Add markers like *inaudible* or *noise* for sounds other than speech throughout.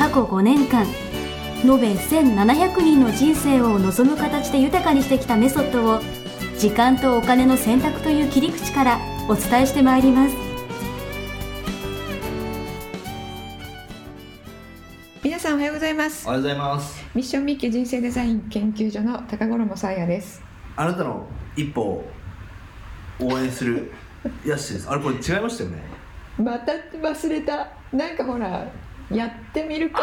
過去5年間延べ1700人の人生を望む形で豊かにしてきたメソッドを時間とお金の選択という切り口からお伝えしてまいります。皆さんおはようございます。おはようございます。ミッションミッキー人生デザイン研究所の高頃もさあやです。あなたの一歩を応援する *laughs* ヤッシーです。あれこれ違いましたよね。また忘れた。なんかほらやってみるか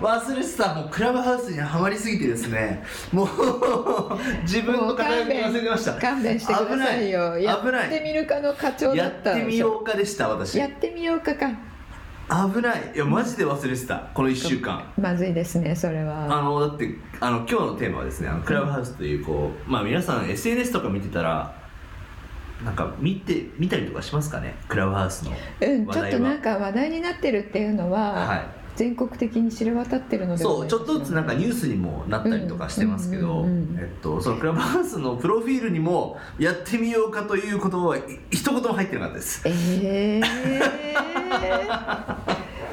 忘れてた。もうクラブハウスにはまりすぎてですね。もう *laughs* 自分の肩書き忘れてました。勘弁してくださいよ。危ない。やってみるかの課長だやったってみようかでした私。やってみようかか。危ない。いやマジで忘れてた。この1週間。まずいですねそれは。あのだってあの今日のテーマはですねあのクラブハウスというこう、まあ皆さん SNS とか見てたらなんか見て見たりとかしますかね？クラブハウスのうんちょっとなんか話題になってるっていうのは、はい。全国的に知れ渡ってるのではそうちょっとずつなんかニュースにもなったりとかしてますけど、えっと、そのクラブハウスのプロフィールにもやってみようかという言葉はい一言も入ってなかったです。えー、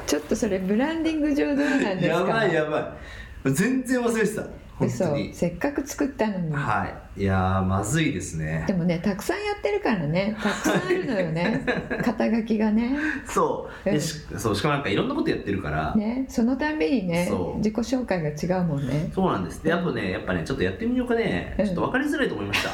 ちょっとそれブランディング上どうなんですか？やばいやばい。全然忘れてた本当嘘に。せっかく作ったのに、はい。いやーまずいですね。でもねたくさんやってるからね。たくさんあるのよね。肩書きがね。そう。でしそうしかもなんかいろんなことやってるから、ね。そのたんびにね自己紹介が違うもんね。そうなんです。であとねやっぱねちょっとやってみようかね。うん。ちょっと分かりづらいと思いました。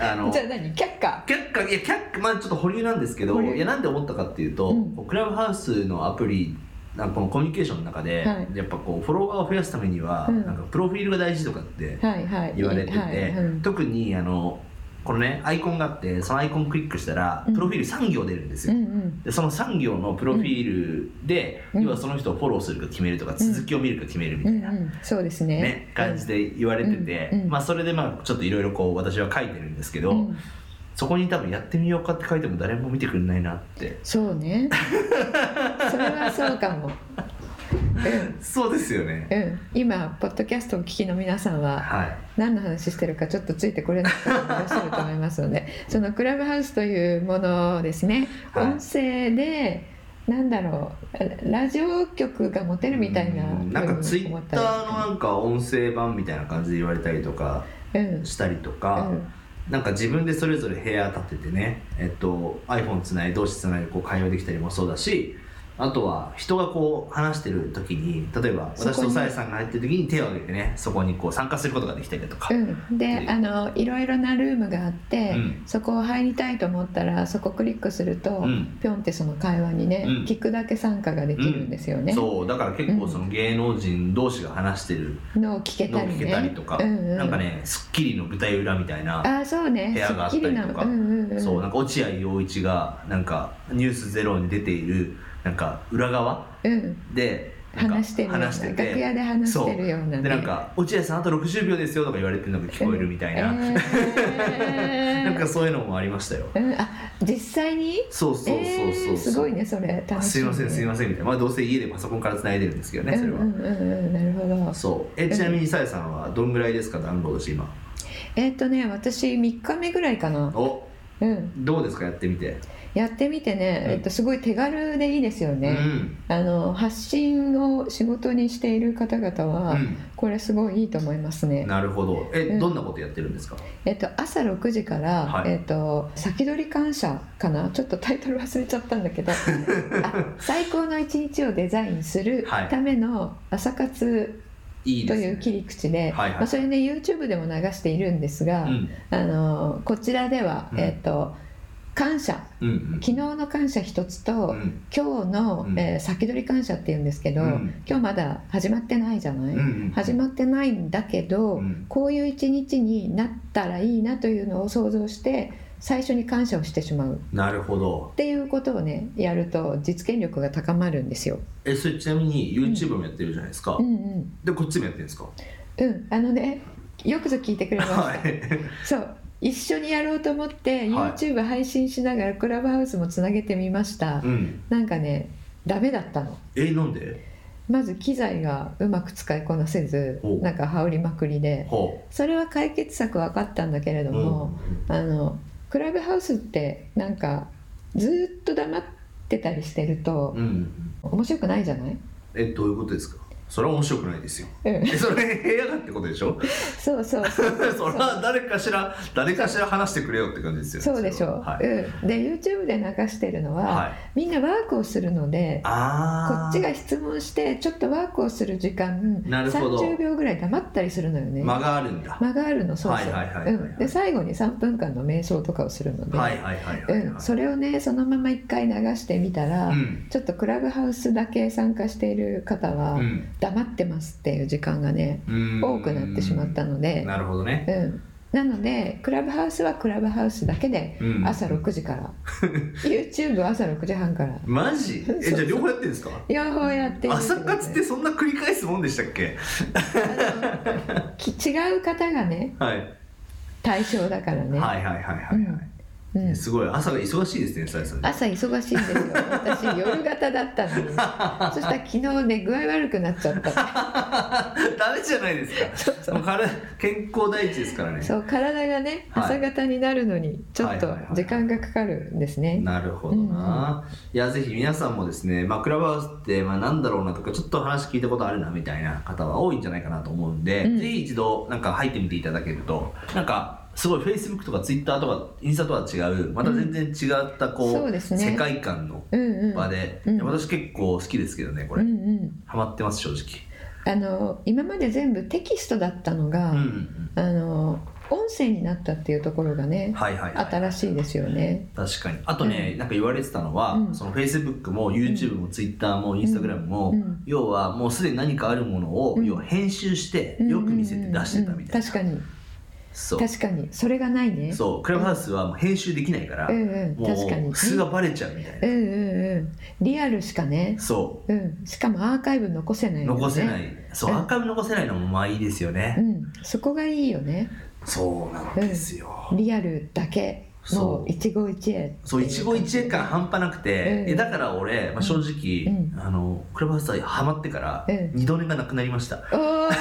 *laughs* あのじゃあ何？却下。却下。いや却下。まあちょっと保留なんですけどいやなんで思ったかっていうと、うん。クラブハウスのアプリなんかこのコミュニケーションの中で、はい。やっぱこうフォロワーを増やすためには、うん。なんかプロフィールが大事とかって言われてて、特にあのこのねアイコンがあってそのアイコンクリックしたらうん。プロフィール3行出るんですよ、うんうん。でその3行のプロフィールで、うん。要はその人をフォローするか決めるとか、続きを見るか決めるみたいな、うんうん。そうですね。ね、感じで言われてて、うん。うん。まあ、それでまあちょっといろいろこう私は書いてるんですけど、うんそこに多分やってみようかって書いても誰も見てくれないなって。そうね。*laughs* それはそうかも。うん。そうですよね。うん、今ポッドキャストをお聞きの皆さんははい。何の話してるかちょっとついてこれない方もいらっしゃると思いますので *laughs* そのクラブハウスというものをですね、はい。音声でなんだろうラジオ局が持てるみたいなうん。なんかツイッターののなんか音声版みたいな感じで言われたりとかうん。したりとか、うんなんか自分でそれぞれ部屋立ててね、えっと、iPhone つない同士つないでこう会話できたりもそうだしあとは人がこう話してる時に例えば私とさえさんが入ってる時に手を挙げてねそこにこう参加することができたりだとか、うん、であのいろいろなルームがあって、うん。そこを入りたいと思ったらそこクリックすると、うん。ぴょんってその会話にね、うん。聞くだけ参加ができるんですよね、そうだから結構その芸能人同士が話してるのを聞けたりね。聞けたりとか、うんうん、なんかね『スッキリ』の舞台裏みたいなあそうね。部屋があったりとか。すっきりなうんうんうん、そうなんか落合陽一がなんか「ニュースゼロに出ているなんか裏側うん、で話して楽屋で話してるような、ね、でなんか「落合さんあと60秒ですよ」とか言われてるのが聞こえるみたいな、えー。*laughs* なんかそういうのもありましたよ。うん、あ実際に？そうそうそうそう、えーすごいねそれ。楽しすいませんすいませせんみたいな。まあどうせ家でパソコンから繋いでるんですけどねそれは、うんうんうんうん。なるほど。そう。えちなみにさやさんはどんぐらいですかダウンロードして今？えっ、とね私3日目ぐらいかな。お。うん。どうですかやってみて、やってみてね、うん。えっと、すごい手軽でいいですよね、うん。あの発信を仕事にしている方々は、うん。これすごいいいと思いますね、なるほど。え、うん。どんなことやってるんですか？えっと、朝6時から、はい。えっと、先取り感謝かな？ちょっとタイトル忘れちゃったんだけど。*laughs* あ最高の一日をデザインするはい。ための朝活いいね。という切り口で、はいはい。まあ、それね YouTube でも流しているんですが、うん。あのこちらでは、うん。えっと感謝うんうん。昨日の感謝一つと、うん。今日の、うん。えー先取り感謝っていうんですけど、うん。今日まだ始まってないじゃない、うんうん。始まってないんだけど、うん。こういう一日になったらいいなというのを想像して最初に感謝をしてしまう。っなるほど。ていうことをねやると実現力が高まるんですよ。えそれちなみに YouTube もやってるじゃないですか、うんうん。でこっちもやってるんですか？うん、あのねよくぞ聞いてくれました、はい。そう一緒にやろうと思ってはい。YouTube 配信しながらクラブハウスもつなげてみました、うん。なんかねダメだったの。えなんで？まず機材がうまく使いこなせずおなんか羽織りまくりで。ほそれは解決策分かったんだけれどう、も、あのクラブハウスってなんかずっと黙ってたりしてるとうん、うん、面白くないじゃない、えどういうことですか？それは面白くないですよ。うん、えそれ部屋がってことでしょ？そうそうそう。*laughs* それは誰かしら誰かしら話してくれよって感じですよね。そうでしょう、は。い、うん、で YouTube で流してるのは、はい、みんなワークをするのでこっちが質問してちょっとワークをする時間なるほど。30秒ぐらい黙ったりするのよね。間があるんだ。間があるのそうそうはいはいはいはい。うん。で最後に3分間の瞑想とかをするので、それをねそのまま1回流してみたら、うん。ちょっとクラブハウスだけ参加している方は、うん黙ってますっていう時間がねうん。多くなってしまったので、なるほどね。うん、なのでクラブハウスはクラブハウスだけでうん。朝6時から、*laughs* YouTube は朝6時半から。マジ？えじゃあ両方やってるんですか？両方やってる朝活ってそんな繰り返すもんでしたっけあのき違う方がねはい、対象だからね、はいはいはいはいはい、うんすごい。朝が忙しいですねさやさん。朝忙しいんですよ。私夜型だったのに *laughs* そしたら昨日ね具合悪くなっちゃった。*laughs* ダメじゃないですか。もう体健康第一ですからね。そう体がねはい。朝型になるのにちょっと時間がかかるんですね、なるほどな、いやぜひ皆さんもですね、まあ、クラブハウスってまあなんだろうなとかちょっと話聞いたことあるなみたいな方は多いんじゃないかなと思うんで、うん。ぜひ一度なんか入ってみていただけるとなんかすごい Facebook とか Twitter とかインスタとは違うまた全然違ったこう,、そうですね。世界観のうんうん場で、うん。いや私結構好きですけどねこれ、うんうん。ハマってます正直。あの今まで全部テキストだったのが、うんうんあの音声になったっていうところがね、はいはいはい新しいですよね。確かに。あとね、なんか言われてたのは、うん。その Facebook も YouTube も Twitter も Instagram も、うん。要はもうすでに何かあるものを、うん。要は編集してよく見せて出してたみたいな、うんうんうん。確かにそう。確かに。それがないね。そう。クラブハウスはもう編集できないから、うん。うん。も確かに。う素がバレちゃうみたいな、うん。うん。うん。リアルしかね。そう。ん。しかもアーカイブ残せないうのよね。残せない。そううん。アーカイブ残せないのもまあいいですよね、うん。そこがいいよね。そうなんですよ、リアルだけそう。の一期一会そう一期一会感半端なくて、うん。えだから俺、まあ、正直、うん。あのクラブハウスハマってから、うん。二度寝がなくなりました。おー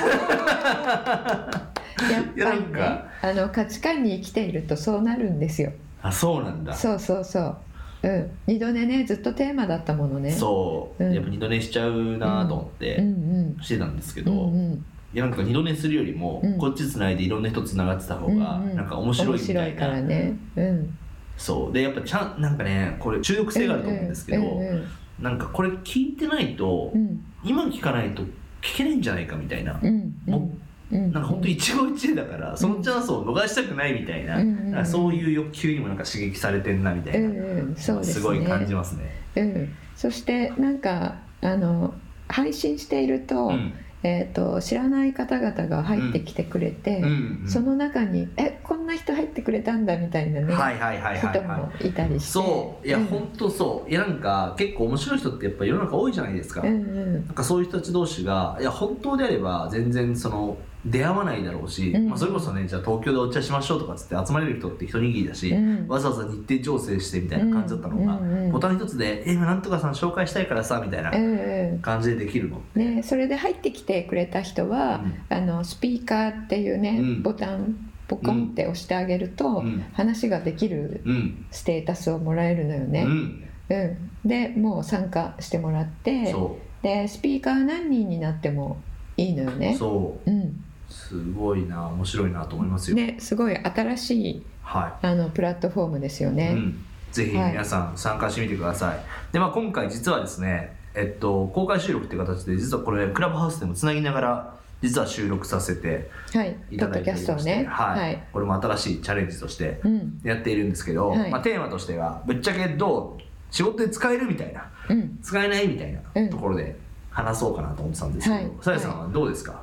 *laughs* やっぱりねあの価値観に生きているとそうなるんですよ。あそうなんだ。そうそうそう。うん。二度寝ねずっとテーマだったものね。そう、うん。やっぱ二度寝しちゃうなと思ってうん。してたんですけうど、んうんうん。いやなんか二度寝するよりも、うん。こっちつないでいろんな人つながってた方がなんか面白いみたいな、面白いからね。うん。そう。でやっぱちゃんなんかねこれ中毒性があると思うんですけど、うんうん。なんかこれ聞いてないと、うん。今聞かないと聞けないんじゃないかみたいな、うん。うんなんか本当一期一会だから、そのチャンスを逃したくないみたいな、そういう欲求にもなんか刺激されてんなみたいな、すね。ごい感じますね。うん、そしてなんかあの配信していると,、うん。えー、と知らない方々が入ってきてくれて、うんうんその中に「えこんな人入ってくれたんだ」みたいなね、はいはいはいはい人はい。もいたりして。そう。いや、うん。本当そう。いやなんか結構面白い人ってやっぱ世の中多いじゃないですか、うんうん。なんかそういう人たち同士がいや本当であれば全然その出会わないだろうし、うん。まあ、それこそねじゃあ東京でお茶しましょうとかっつって集まれる人って一握りだし、うん。わざわざ日程調整してみたいな感じだったのが、うんうんうんボタン一つで「え今なんとかさん紹介したいからさ」みたいなうんうん感じでできるの、ね、それで入ってきてくれた人は、あのスピーカーっていうね、うん。ボタンポコンって押してあげると、うん。話ができるうん。ステータスをもらえるのよね。うん。うん。でもう参加してもらってそでスピーカー何人になってもいいのようね。そう。うんすごいな面白いなと思いますよ、ね、すごい新しいはあのプラットフォームですよい、ね。うん、ぜひ皆さん参加してみてください、でまあ今回実はですねえっと公開収録っていう形で実はこれクラブハウスでもつなぎながら実は収録させてはい、いただいておりましてストをね。はい。はい。これも新しいチャレンジとしてうん、やっているんですけど、はい。まあ、テーマとしてはぶっちゃけどう仕事で使えるみたいなうん、使えないみたいなうんところで話そうかなと思ってたんですけはい。どさや、さんはどうですか、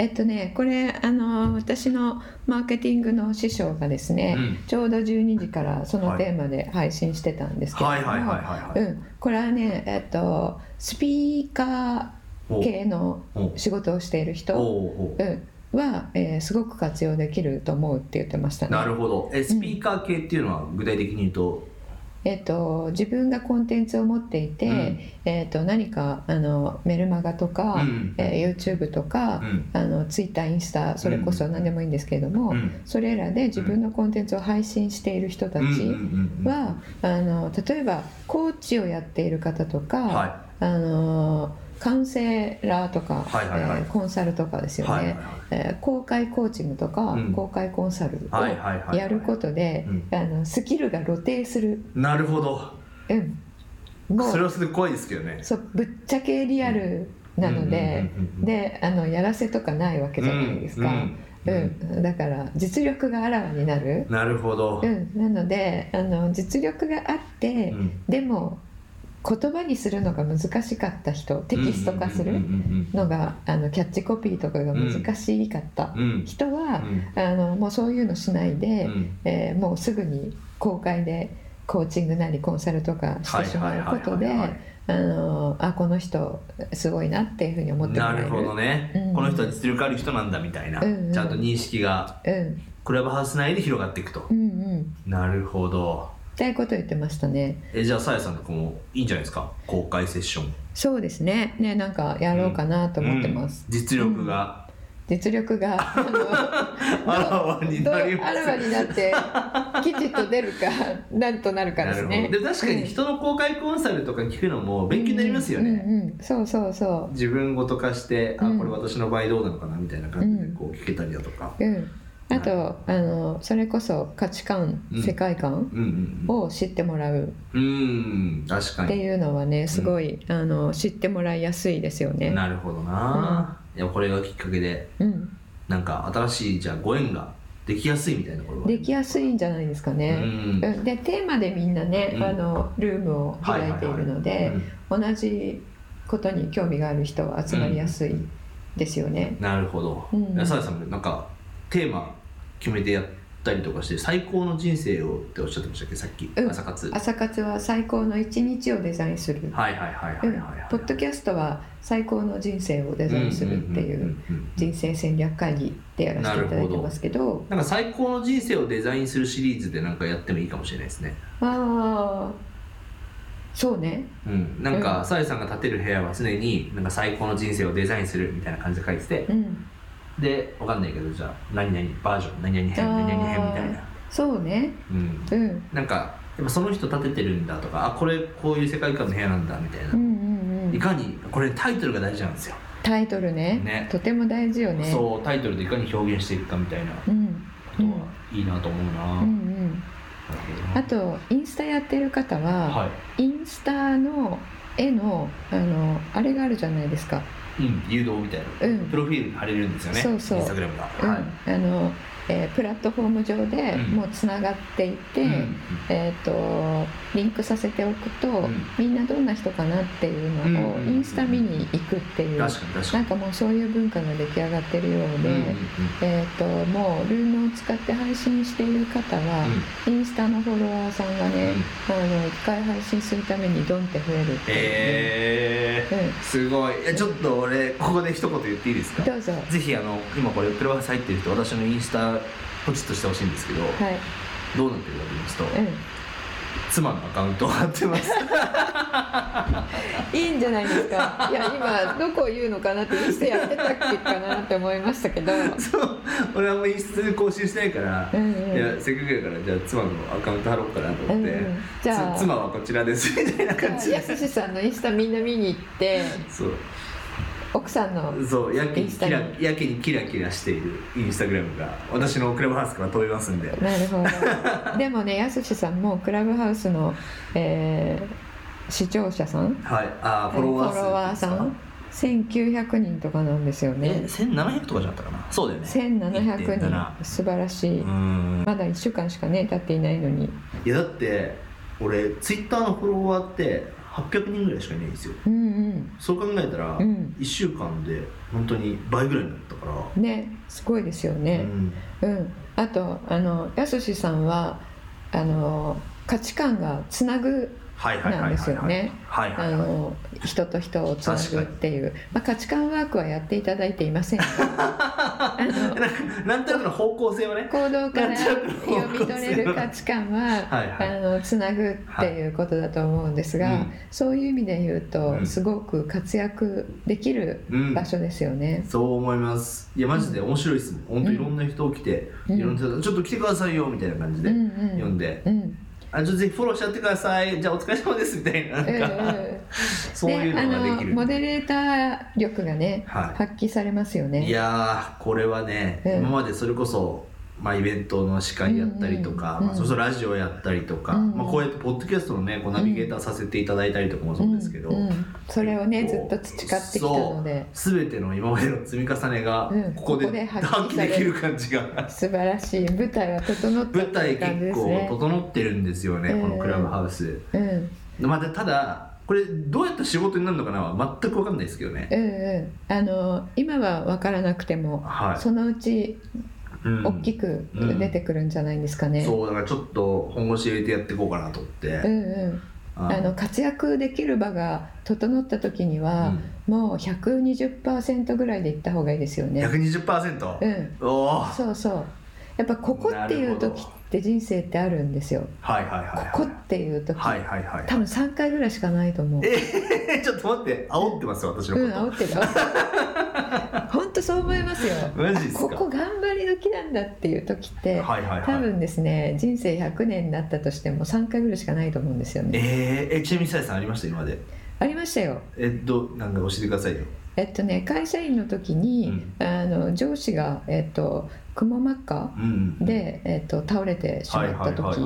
えっとねこれあの私のマーケティングの師匠がですね、うん。ちょうど12時からそのテーマで配信してたんですけれどこれはね、えっと、スピーカー系のお仕事をしているお人、おう。ん、は、えーすごく活用できると思うって言ってましたね。なるほど。えスピーカー系っていうのは具体的に言うと、えっと、自分がコンテンツを持っていて、うん。えっと、何かあのメルマガとか、うん。えー YouTube とか、うん。あの Twitter インスタそれこそ何でもいいんですけれども、うん。それらで自分のコンテンツを配信している人たちは、あの例えばコーチをやっている方とか、はあのカウンセラーとか、はいはいはい。えーコンサルとかですよね、はいはいはい。えー公開コーチングとか、うん。公開コンサルはいはいはいはい。をやることでうん。あのスキルが露呈する、なるほど。うん、もうそれはそれで怖いですけどね。そうぶっちゃけリアルなので、であのやらせとかないわけじゃないですか、うん。うん。だから実力があらわになる、なるほど、うん、なのであの実力があって、うん。でも言葉にするのが難しかった人テキスト化するのがあのキャッチコピーとかが難しかった人は、うん。あのもうそういうのしないで、うん。えーもうすぐに公開でコーチングなりコンサルとかしてしまうことであのあこの人すごいなっていうふうに思ってもらえる。なるほどね、うん。この人は実力ある人なんだみたいな、うんうん。ちゃんと認識がうん。クラブハウス内で広がっていくと。う、んうん。なるほどっていうことを言ってましたね。えじゃあさやさんとかもいいんじゃないですか？公開セッション。そうですね。ねなんかやろうかなと思ってます、うん。実力が、実力が *laughs* あらわになりあらわになってきちっと出るかなんとなるかですね。でも確かに人の公開コンサルとか聞くのも勉強になりますよね、うんうんうん。そうそうそ自分ごと化して、うん。あこれ私の場合どうなのかなみたいな感じでこう聞けたりだとか、ううんあとあのそれこそ価値観、うん。世界観うんうんを知ってもらう。っていうのはねすごい、あの知ってもらいやすいですよね。なるほどな、いやこれがきっかけでうん、なんか新しいじゃあご縁ができやすいみたいなことができやすいんじゃないですかね。うん。うん。でテーマでみんなね、うん。あのルームを開いているので、同じことに興味がある人は集まりやすいですよね。なるほど、うん。いやさんもなんかテーマ決めてやったりとかして最高の人生をっておっしゃってましたっけ？さっき、うん。朝活。朝活は最高の一日をデザインする。はいはいはいはいうんはい。はい、ポッドキャストは最高の人生をデザインするっていうんんんうん人生戦略会議でやらせていただいてますけど。なんか最高の人生をデザインするシリーズでなんかやってもいいかもしれないですね。ああそうね。うん。なんかさやさんが建てる部屋は常になんか最高の人生をデザインするみたいな感じで書いてて。うんでわかんないけどじゃあ何々バージョン何々編何々編みたいな。そうね。うん。うん。なんかやっぱその人建ててるんだとかあこれこういう世界観の部屋なんだみたいな、うんうんうん。いかにこれタイトルが大事なんですよ、タイトルね。ね。とても大事よね。そうタイトルでいかに表現していくかみたいな。こうん。とはいいなと思うな、うんうん。なるほど。なあとインスタやってる方は、はい。インスタの絵のあのあれがあるじゃないですか、うん、誘導みたいな、うん。プロフィールに貼れるんですよね。そうそう。インスタグラムが、うん。はい。あのえープラットフォーム上でうん。もうつながっていて、うん。えー、とリンクさせておくと、ん。みんなどんな人かなっていうのをうん。インスタ見に行くっていう、確かに確かに。なんかもうそういう文化が出来上がってるようで、うんうんうん。えー、ともうルームを使って配信している方は、インスタのフォロワーさんがね、あの一回配信するためにドンって増えるっていう、へえうん。すごい。いやちょっと俺ここで一言言っていいですか？どうぞ。ぜひあの今これプロバス入ってる人私のインスタポチッとしてほしいんですけど、はい、どうなってるかと言いますと、う妻のアカウントを貼ってます。ん、*laughs* いいんじゃないですか。いや今どこを言うのかなってインスタやってたっけかなって思いましたけど。そう。俺はもうインスタで更新してないから、うんうんいやせっかくやからじゃあ妻のアカウント貼ろうかなと思って、うんうんじゃあつ妻はこちらですみたいな感じで。やすしさんのインスタみんな見に行って。そう奥さんのそうやけにキラやけにキラキラしているインスタグラムが私のクラブハウスから飛びますんで。なるほど。*laughs* でもねやすしさんもクラブハウスの、えー視聴者さん？はい。あーフォロワー数フォロワーさん？1900人とかなんですよえね1700とかじゃったかな？そうだよね。1700 1.7人。素晴らしい、うん。まだ1週間しかね経っていないのに。いやだって俺ツイッターのフォロワーって800人ぐらいしかいないんですよ。うんうん。そう考えたら、うん。1週間で本当に倍ぐらいになったから、ねすごいですようねん、うん、あとあのやすしさんはあの価値観がつなぐなんですよね。人と人をつなぐっていう、まあ、価値観ワークはやっていただいていません。が *laughs* あのなんとなくの方向性をね。行動から読み取れる価値観ははいはい。あのつなぐっていうことだと思うんですが、はい。うん。そういう意味で言うと、うん。すごく活躍できるうん場所ですよね。そう思います。いやマジで面白いですもん。本当いろんな人来て、うん。いろんな人ちょっと来てくださいよみたいな感じでうん。呼んで、うんあちょっとぜひフォローしちゃってください。じゃあお疲れ様ですみたいななんか、*laughs* そういうのができる。あのモデレーター力がね、はい。発揮されますよね。いやーこれはね、うん。今までそれこそ、まあ、イベントの司会やったりとか、うんうんまあ、それこそラジオやったりとか、うんまあ、こうやってポッドキャストのねこうナビゲーターさせていただいたりとかもそうですけど、うんうん。それをねずっと培ってきたので。そう全ての今までの積み重ねがうん。ここで発発揮できる感じが。素晴らしい舞台は整った舞台結構。整ってるんですよね、うん。このクラブハウス。うん。またただこれどうやったら仕事になるのかなは全く分かんないですけどね、うんうん、あの今は分からなくても、はい。そのうちうん大きく出てくるんじゃないんですかね。そうだからちょっと本腰入れてやっていこうかなと思って、うんうん、あ。あの活躍できる場が整った時には、もう120%ぐらいでいった方がいいですよね。120%、うん、おおそうそう。やっぱここっていう時って人生ってあるんですよ。はいはいはいはい。ここっていう時、はいはいはい多分3回ぐらいしかないと思う。えー、ちょっと待って。煽ってます私のうん、こと、煽ってる。*laughs* 本当そう思いますよ。ここ頑張り時なんだっていう時って、はいはいはい。多分ですね人生100年になったとしても3回ぐらいしかないと思うんですよね。えー、えちなみにさやさんありました今まで？ありましたよ。えっとなんか教えてくださいよ。えっとね会社員の時に、あの上司がえっとくも膜下うんで、えっと、倒れてしまった時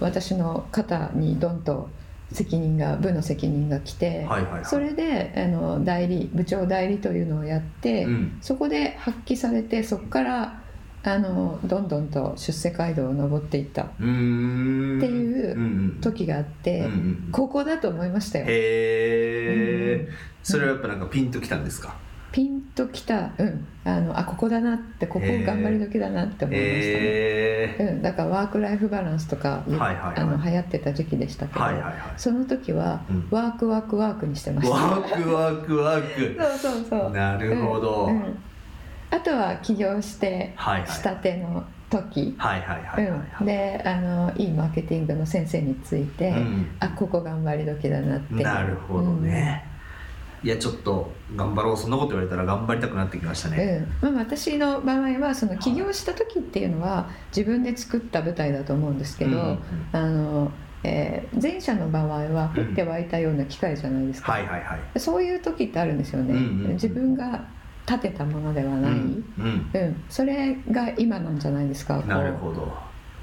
私の肩にドンと責任が部の責任が来て、はいはいはい。それであの代理部長代理というのをやって、うん。そこで発揮されてそこからあのどんどんと出世街道を登っていった。っていう時があって、うんうんここだと思いましたよ。へえ、うん。それはやっぱなんかピンときたんですか？ピンときた、うん、あのあここだなってここ頑張り時だなって思いましたね。へえうん、だからワーク・ライフ・バランスとか、はいはいはい。あの流行ってた時期でしたけど、はいはいはい。その時は、うん。ワークワークワークにしてました。ワークワークワーそうそうそう。クなるほど、うん。うん。あとは起業してはいはい。したての時、であのいいマーケティングの先生について、うん。あここ頑張り時だなって。なるほどね、いやちょっと頑張ろうそんなこと言われたら頑張りたくなってきましたうん、ね、うんまあ、私の場合はその起業した時っていうのは自分で作った舞台だと思うんですけど、うんうんあのえー前者の場合は降って湧いたような機械じゃないですか、はいはいはい。そういう時ってあるんですよね、うんうんうん自分が立てたものではない、うんうん。うん、それが今なんじゃないですか。なるほど。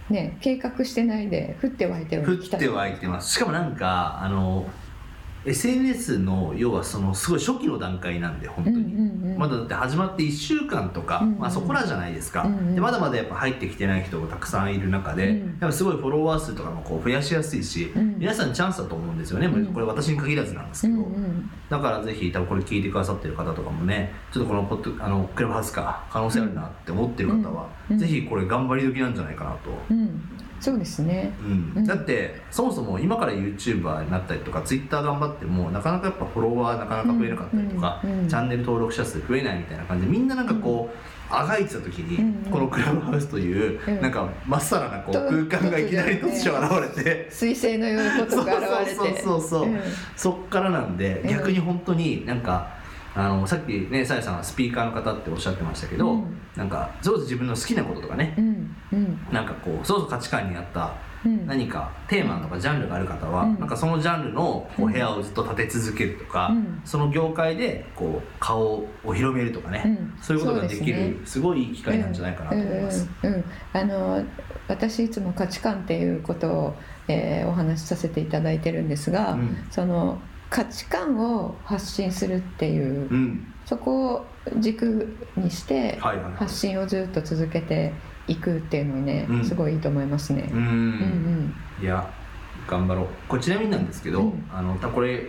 ね、計画してないで降って湧いたよう降ってはいてます。しかもなんかあの SNS の要はそのすごい初期の段階なんで本当に、まだだって始まって1週間とか、まあ、そこらじゃないですか、でまだまだやっぱ入ってきてない人がたくさんいる中で、うん。やっぱすごいフォロワー数とかもこう増やしやすいし、うん。皆さんチャンスだと思うんですよね、うん。これ私に限らずなんですうけど、だからぜひ多分これ聞いてくださってる方とかもねちょっとこのポッドあのクラブハウスか可能性あるなって思ってる方は、うん。ぜひこれ頑張り時なんじゃないかなと。うんそうですね。うん。うん。だってそもそも今から YouTuber になったりとか Twitter 頑張ってもなかなかやっぱフォロワーなかなか増えなかったりとか、チャンネル登録者数増えないみたいな感じでみんななんかこう、あがいてた時に、このクラブハウスという、うん。なんかまっさらなこうと空間がいきなり突如現れて、彗星のようなことが現れてそうそうそうそううんそっからなんでうん逆に本当になんか、あのさっきねさやさんはスピーカーの方っておっしゃってましたけど、うん。なんかそれこそ自分の好きなこととかね、うん。うん。なんかこうそうそう価値観に合ったうん。何かテーマとかジャンルがある方は、うん。なんかそのジャンルのこううん部屋をずっと立て続けるとか、うん。その業界でこう顔を広めるとかね、うん。そういうことができるすすごいいい機会なんじゃないかなと思います。うん。あの私いつも価値観っていうことを、えーお話しさせていただいてるんですが、うん。その価値観を発信するっていう、うん。そこを軸にして発信をずっと続けていくっていうのはね、うん。すごいいいと思いますね。うん。うんうん。いや頑張ろう。これちなみになんですけど、うんあのたこれ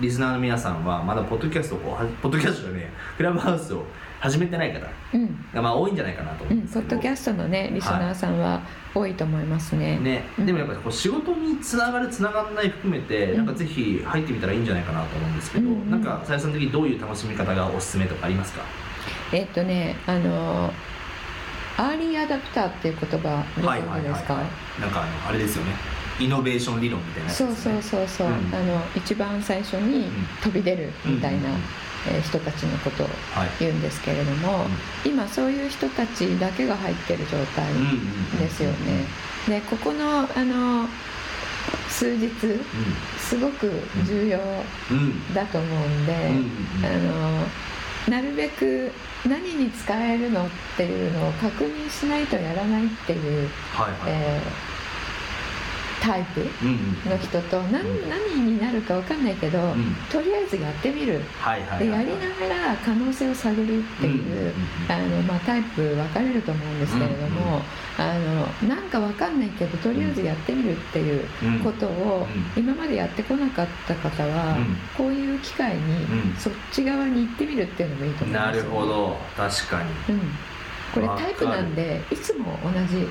リスナーの皆さんはまだポッドキャストをポッドキャストじゃねえクラブハウスを始めてない方うん。がまあ多いんじゃないかなと思ううんんですけど、ポッドキャストのねリスナーさんは多いと思いますね、ね、でもやっぱりこう仕事につながるつながらない含めて、うん。なんかぜひ入ってみたらいいんじゃないかなと思うんですけど、なんかさやさん的にどういう楽しみ方がおすすめとかありますか？えっとねあのアーリーアダプターっていう言葉ご存知ですか。なんかあのあれですよね。イノベーション理論みたいなやつそうそうそうそう、うん。あの一番最初に飛び出るみたいな、うんえー人たちのことをはい。言うんですけれども、今そういう人たちだけが入ってる状態ですよね。でここのあの数日すごく重要だと思うんで、あのなるべく何に使えるのっていうのを確認しないとやらないっていう、はいはい、えータイプの人と何になるか分かんないけど、ん。とりあえずやってみる。はいはいではい。やりながら可能性を探るっていう、あのまあ、タイプ分かれると思うんですけれども、あのなんか分かんないけどとりあえずやってみるっていううん。ことをうん。今までやってこなかった方は、うん。こういう機会にうん。そっち側に行ってみるっていうのもいいと思いますなるほ、ど。確かに。うん、これタイプなんでいつも同じ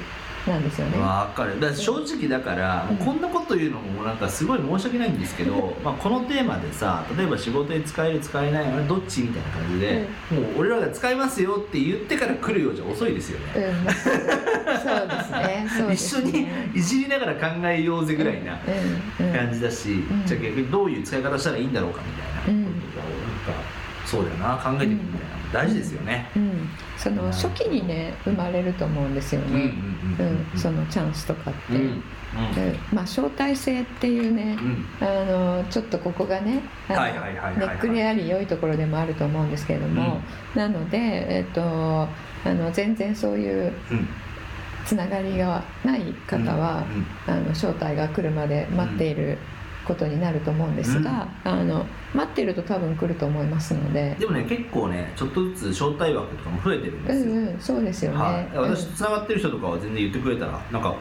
なんですよね。わかる。だから正直だから、うん。こんなこと言うのもなんかすごい申し訳ないんですけど、まあこのテーマでさ例えば仕事で使える使えないどっちみたいな感じで、もう俺らが使いますよって言ってから来るようじゃ遅いですよね、うん。まあそうですね。そうで一緒にいじりながら考えようぜぐらいなうん。うん。感じだし、ん。じゃあ逆にどういう使い方したらいいんだろうかみたいなうんことをなんかそうだよな考えてみるみたいなの大事ですよね。うん、その初期にね生まれると思うんですよね、うんうんうんうんうん。そのチャンスとかって、うん。うん。うん。まあ招待制っていうね、うん。あのちょっとここがねネックであり良いところでもあると思うんですけれども、なので、えっとあの全然そういううん。つながりがない方は、うん。あの招待が来るまで待っていることになると思うんですが、あの待ってると多分来ると思いますので。でもね結構ねちょっとずつ招待枠とかも増えてるんうですよ、んうん、そうですよね。はい、うん。私とつながってる人とかは全然言ってくれたらなんか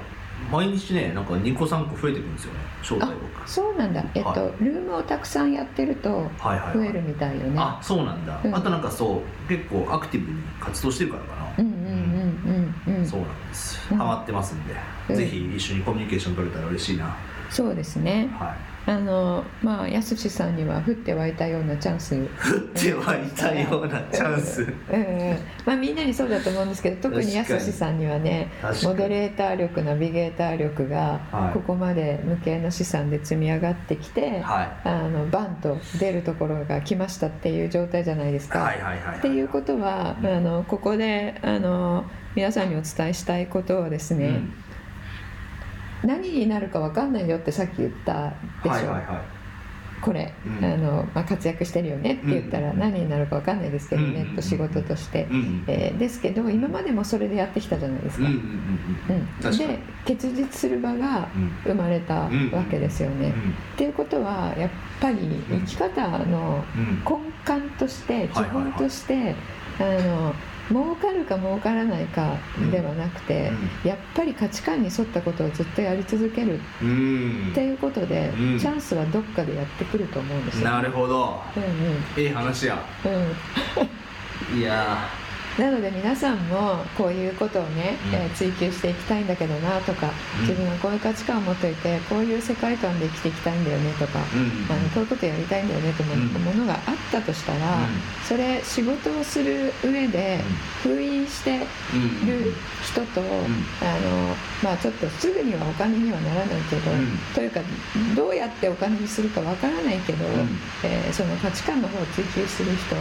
毎日ねなんか2個3個増えてくるんですよね招待あ枠そうなんだ、えっとはルームをたくさんやってるとはいはい、はい、増えるみたいよね、あそうなんだ、うん。あとなんかそう結構アクティブに活動してるからかな、うんうんうんうん。うん。そうなんです。うん。ハマってますんで、うん。ぜひ一緒にコミュニケーション取れたら嬉しいな。そうですね。はいあのまあやすしさんには降って湧いたようなチャンス。降ってはいたようなチャンス。うんうん。まあみんなにそうだと思うんですけど特にやすしさんにはねモデレーター力ナビゲーター力がはい。ここまで無形の資産で積み上がってきて、はい。あのバンと出るところが来ましたっていう状態じゃないですか。っていうことは、うん。あのここであの皆さんにお伝えしたいことはですね、うん何になるか分かんないよってさっき言ったでしょ、はいはいはい。これ、うん。あのまあ、活躍してるよねって言ったらうん。何になるか分かんないですけど、うんネット仕事として、うんうんえーですけど今までもそれでやってきたじゃないですか。うんで結実する場がうん。生まれたわけですよね。っていうことはやっぱり生き方のうん根幹として基本として、あの儲かるか儲からないかではなくて、やっぱり価値観に沿ったことをずっとやり続けるうん。うんっていうことで、うん。チャンスはどっかでやってくると思うんですよ。なるほど。うんうん。ええ話や。うん。いやなので皆さんもこういうことをね、うん。えー追求していきたいんだけどなとか、うん。自分はこういう価値観を持っていてこういう世界観で生きていきたいんだよねとか、ーうん。あのこういうことやりたいんだよねと思ううん。ものがあったとしたら、うん。それ仕事をする上で封印してうん。る人と、あのまあ、ちょっとすぐにはお金にはならないけど、うん。というかどうやってお金にするかわからないけど、うん。えーその価値観の方を追求する人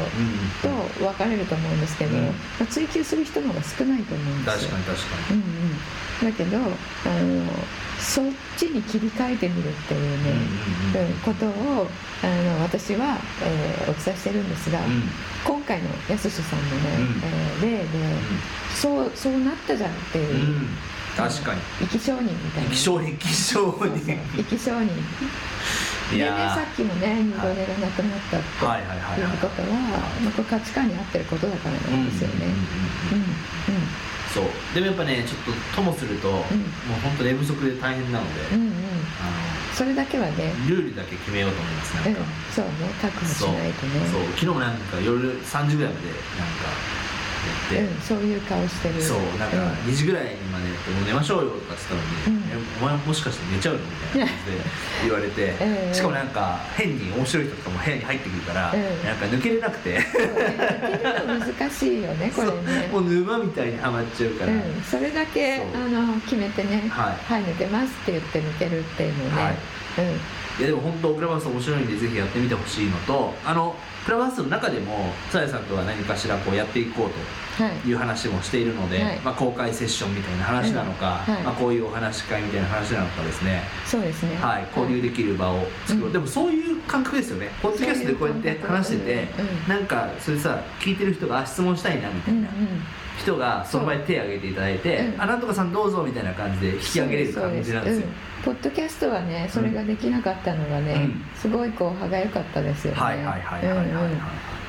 と分かれると思うんですけど、追求する人の方が少ないと思うんですよ。確かに確かうんうん、だけどあのそっちに切り替えてみるっていうにね、うんことをあの私は、えーお伝えしてるんですが、うん。今回のやすしさんのね、うん。えー例で、そうそうなったじゃんっていうう、ん。確かに。生き証人みたいな。液晶液晶に生き証人。いでねやさっきもね二度寝がなくなったっていうことは、価値観に合ってることだからなんですよね。うんうんそう。でもやっぱねちょっとともすると、もう本当寝不足で大変なので、うんうん。あそれだけはねのルールだけ決めようと思います。なんか、うん。そうね確保しないとね。そう。昨日もなんか夜3時ぐらいまでなんかやって、うん、そういう顔してる。そうなんかうん。2時ぐらいまでもう寝ましょうよとかって言ったのに、うん。えお前もしかして寝ちゃうのみたいな感じで言われて、ええ。しかもなんか変に面白い人とかも部屋に入ってくるから、ええ。なんか抜けれなくて。ね抜けるの難しいよねこれね。もう沼みたいにはまっちゃうから、うん、それだけあの決めてねはい。抜けますって言って抜けるっていうのね、はい。うん。いやでも本当クラブハウス面白いんでぜひやってみてほしいのとあのクラブハウスの中でもさやさんとは何かしらこうやっていこうはい。という話もしているので、はい。まあ、公開セッションみたいな話なのか、うんはい。まあ、こういうお話し会みたいな話なのかですね、そうですね。はい、交流できる場を作でもそういう感覚ですよね。ポッドキャストでこうやって話してて、うんうん。なんかそれさ聞いてる人があ質問したいなみたいな。うんうん人がその場で手を挙げていただいて「う。ん。あなんとかさんどうぞ」みたいな感じで引き上げれる感じなんですよ。うんポッドキャストはねそれができなかったのがね、うん。すごいこう歯がゆかったですよね。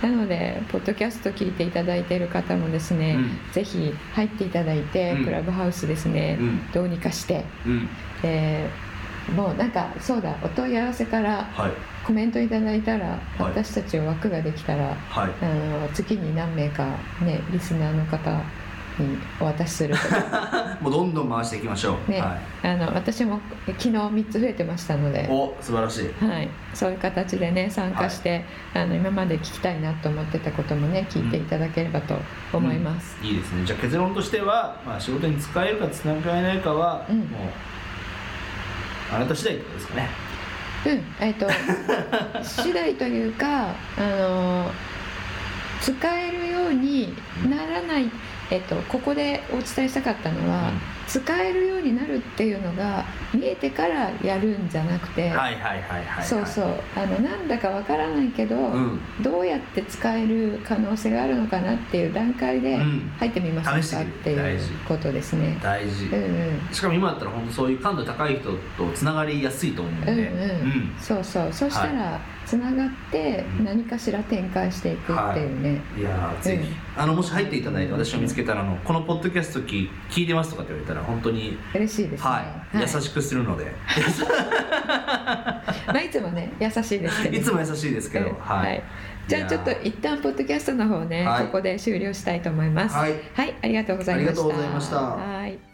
なのでポッドキャスト聞いていただいている方もですね、うん。ぜひ入っていただいて、うん。クラブハウスですね、うん。どうにかして、うん。えーもうなんかそうだお問い合わせからはい。コメントいただいたら、はい。私たちを枠ができたらはい。あの月に何名かねリスナーの方にお渡しする *laughs* もうどんどん回していきましょう、ね、はあの私も昨日3つ増えてましたのい、で、お素晴らしい。はい、そういう形でね参加して、あの今まで聞きたいなと思ってたこともね聞いていただければと思います、いいですね。じゃあ結論としては、まあ、仕事に使えるか使えないかは、うん。もうあなた次第ってことですかね。うん。えっ、と *laughs* 次第というかあの使えるようにならない、えっとここでお伝えしたかったのは、使えるようになるっていうのが見えてからやるんじゃなくて、はいはいはいはい、はい、そうそう。あのなんだかわからないけど、うん。どうやって使える可能性があるのかなっていう段階でうん。入ってみましてみるかっていうことですね。大事、うんうん。しかも今だったら本当そういう感度高い人とつながりやすいと思うんで、うんうん。そうそう。そしたらつながってうん。何かしら展開していくっていうね、い。やーぜひ、あのもし入っていただいて私を見つけたらあのこのポッドキャスト聞聞いてますとかって言われたら本当に、嬉しいですね、はい。優しくするので、*laughs* まあ、いつもね優しいですけど。*laughs* いつも優しいですけど、うん。はい、じゃあちょっと一旦ポッドキャストの方ね、はい。ここで終了したいと思います。はい。はい、ありがとうございました。ありがとうございました。はい